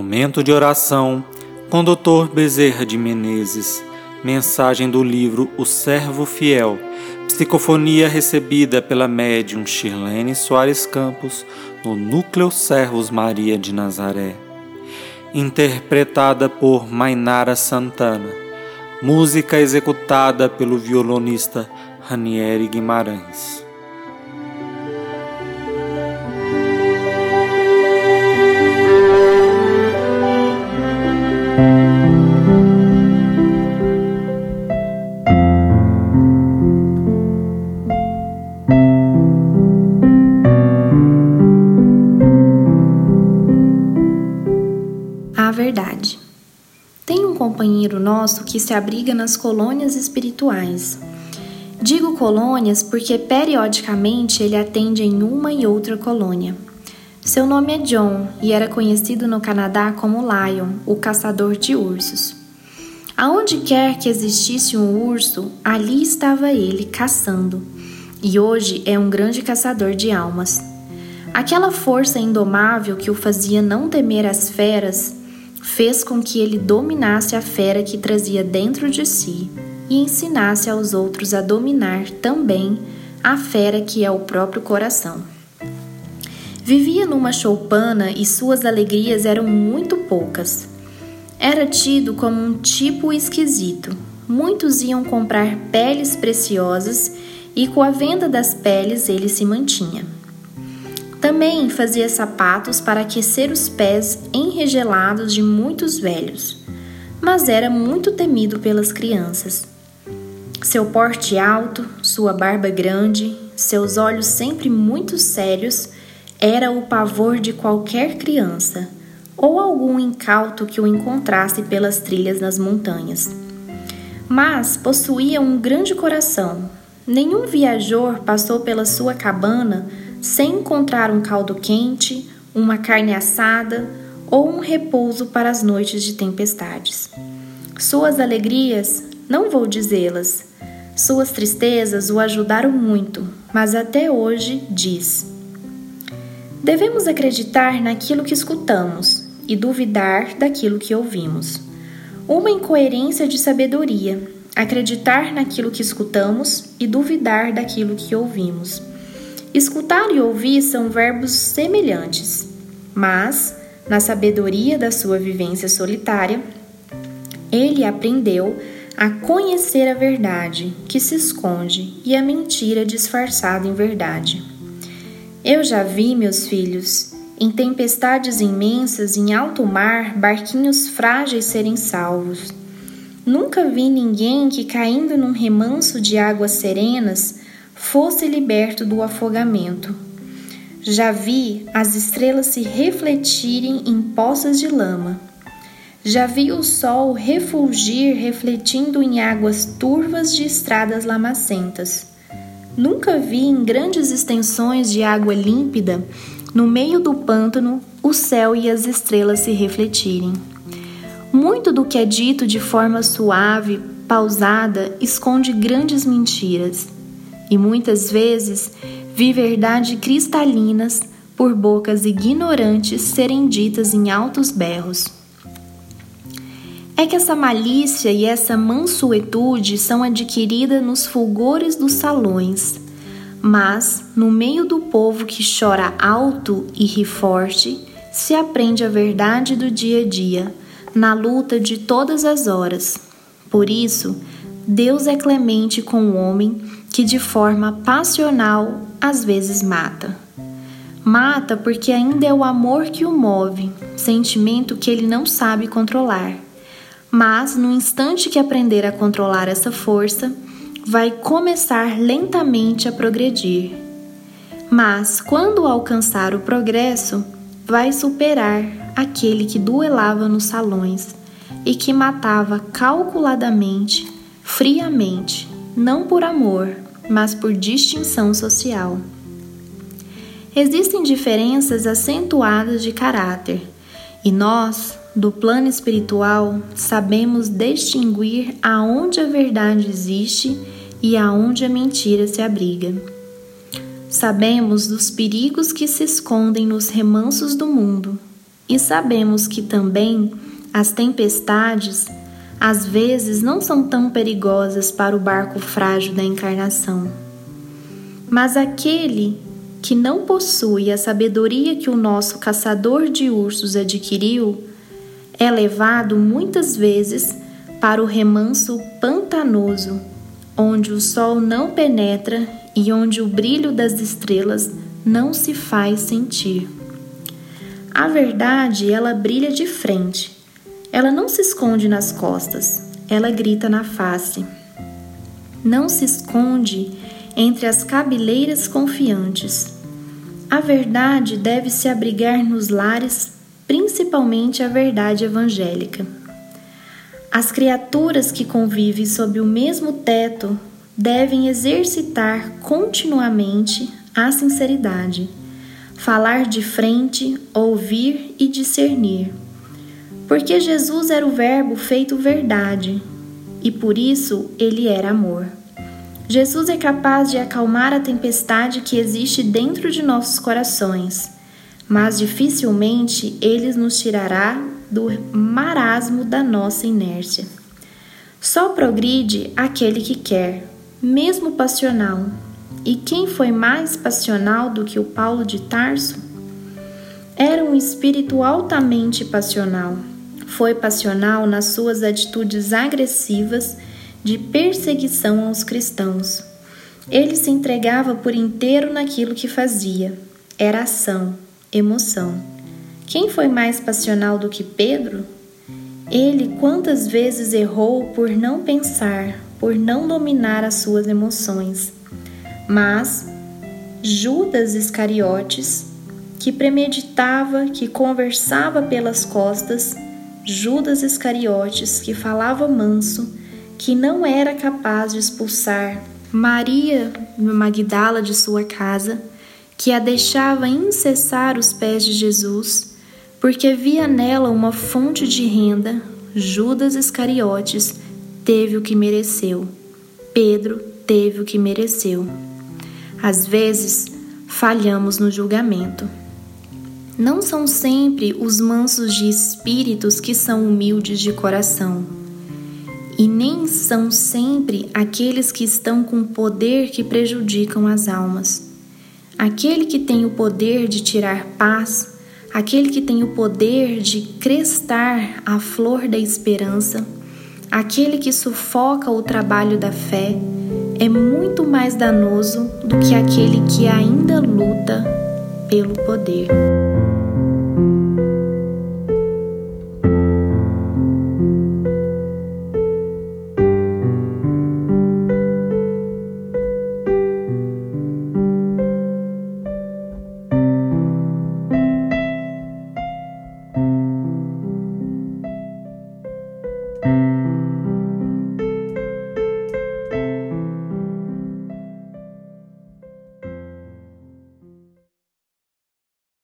Momento de oração com Dr. Bezerra de Menezes. Mensagem do livro O Servo Fiel. Psicofonia recebida pela médium Shirlene Soares Campos no Núcleo Servos Maria de Nazaré. Interpretada por Mainara Santana. Música executada pelo violonista Ranieri Guimarães. Verdade. Tem um companheiro nosso que se abriga nas colônias espirituais. Digo colônias porque periodicamente ele atende em uma e outra colônia. Seu nome é John e era conhecido no Canadá como Lion, o caçador de ursos. Aonde quer que existisse um urso, ali estava ele caçando. E hoje é um grande caçador de almas. Aquela força indomável que o fazia não temer as feras fez com que ele dominasse a fera que trazia dentro de si e ensinasse aos outros a dominar também a fera que é o próprio coração. Vivia numa choupana e suas alegrias eram muito poucas. Era tido como um tipo esquisito. Muitos iam comprar peles preciosas e com a venda das peles ele se mantinha. Também fazia sapatos para aquecer os pés enregelados de muitos velhos, mas era muito temido pelas crianças. Seu porte alto, sua barba grande, seus olhos sempre muito sérios era o pavor de qualquer criança ou algum incauto que o encontrasse pelas trilhas nas montanhas. Mas possuía um grande coração. Nenhum viajor passou pela sua cabana sem encontrar um caldo quente, uma carne assada ou um repouso para as noites de tempestades. Suas alegrias, não vou dizê-las, suas tristezas o ajudaram muito, mas até hoje diz: Devemos acreditar naquilo que escutamos e duvidar daquilo que ouvimos. Uma incoerência de sabedoria, acreditar naquilo que escutamos e duvidar daquilo que ouvimos. Escutar e ouvir são verbos semelhantes, mas, na sabedoria da sua vivência solitária, ele aprendeu a conhecer a verdade que se esconde e a mentira disfarçada em verdade. Eu já vi, meus filhos, em tempestades imensas em alto mar, barquinhos frágeis serem salvos. Nunca vi ninguém que, caindo num remanso de águas serenas, fosse liberto do afogamento. Já vi as estrelas se refletirem em poças de lama. Já vi o sol refulgir refletindo em águas turvas de estradas lamacentas. Nunca vi em grandes extensões de água límpida, no meio do pântano, o céu e as estrelas se refletirem. Muito do que é dito de forma suave, pausada, esconde grandes mentiras e muitas vezes vi verdade cristalinas por bocas ignorantes serem ditas em altos berros. É que essa malícia e essa mansuetude são adquiridas nos fulgores dos salões, mas no meio do povo que chora alto e ri forte, se aprende a verdade do dia a dia, na luta de todas as horas. Por isso, Deus é clemente com o homem que de forma passional às vezes mata. Mata porque ainda é o amor que o move, sentimento que ele não sabe controlar. Mas no instante que aprender a controlar essa força, vai começar lentamente a progredir. Mas quando alcançar o progresso, vai superar aquele que duelava nos salões e que matava calculadamente, friamente, não por amor, mas por distinção social. Existem diferenças acentuadas de caráter, e nós, do plano espiritual, sabemos distinguir aonde a verdade existe e aonde a mentira se abriga. Sabemos dos perigos que se escondem nos remansos do mundo e sabemos que também as tempestades às vezes não são tão perigosas para o barco frágil da encarnação. Mas aquele que não possui a sabedoria que o nosso caçador de ursos adquiriu é levado muitas vezes para o remanso pantanoso, onde o sol não penetra e onde o brilho das estrelas não se faz sentir. A verdade, ela brilha de frente. Ela não se esconde nas costas, ela grita na face. Não se esconde entre as cabeleiras confiantes. A verdade deve se abrigar nos lares, principalmente a verdade evangélica. As criaturas que convivem sob o mesmo teto devem exercitar continuamente a sinceridade, falar de frente, ouvir e discernir. Porque Jesus era o Verbo feito verdade e por isso ele era amor. Jesus é capaz de acalmar a tempestade que existe dentro de nossos corações, mas dificilmente ele nos tirará do marasmo da nossa inércia. Só progride aquele que quer, mesmo passional. E quem foi mais passional do que o Paulo de Tarso? Era um espírito altamente passional. Foi passional nas suas atitudes agressivas de perseguição aos cristãos. Ele se entregava por inteiro naquilo que fazia. Era ação, emoção. Quem foi mais passional do que Pedro? Ele quantas vezes errou por não pensar, por não dominar as suas emoções. Mas Judas Iscariotes, que premeditava, que conversava pelas costas, Judas Iscariotes, que falava manso, que não era capaz de expulsar Maria Magdala de sua casa, que a deixava incessar os pés de Jesus, porque via nela uma fonte de renda, Judas Iscariotes teve o que mereceu. Pedro teve o que mereceu. Às vezes, falhamos no julgamento. Não são sempre os mansos de espíritos que são humildes de coração, e nem são sempre aqueles que estão com poder que prejudicam as almas. Aquele que tem o poder de tirar paz aquele que tem o poder de crestar a flor da esperança, aquele que sufoca o trabalho da fé, é muito mais danoso do que aquele que ainda luta pelo poder.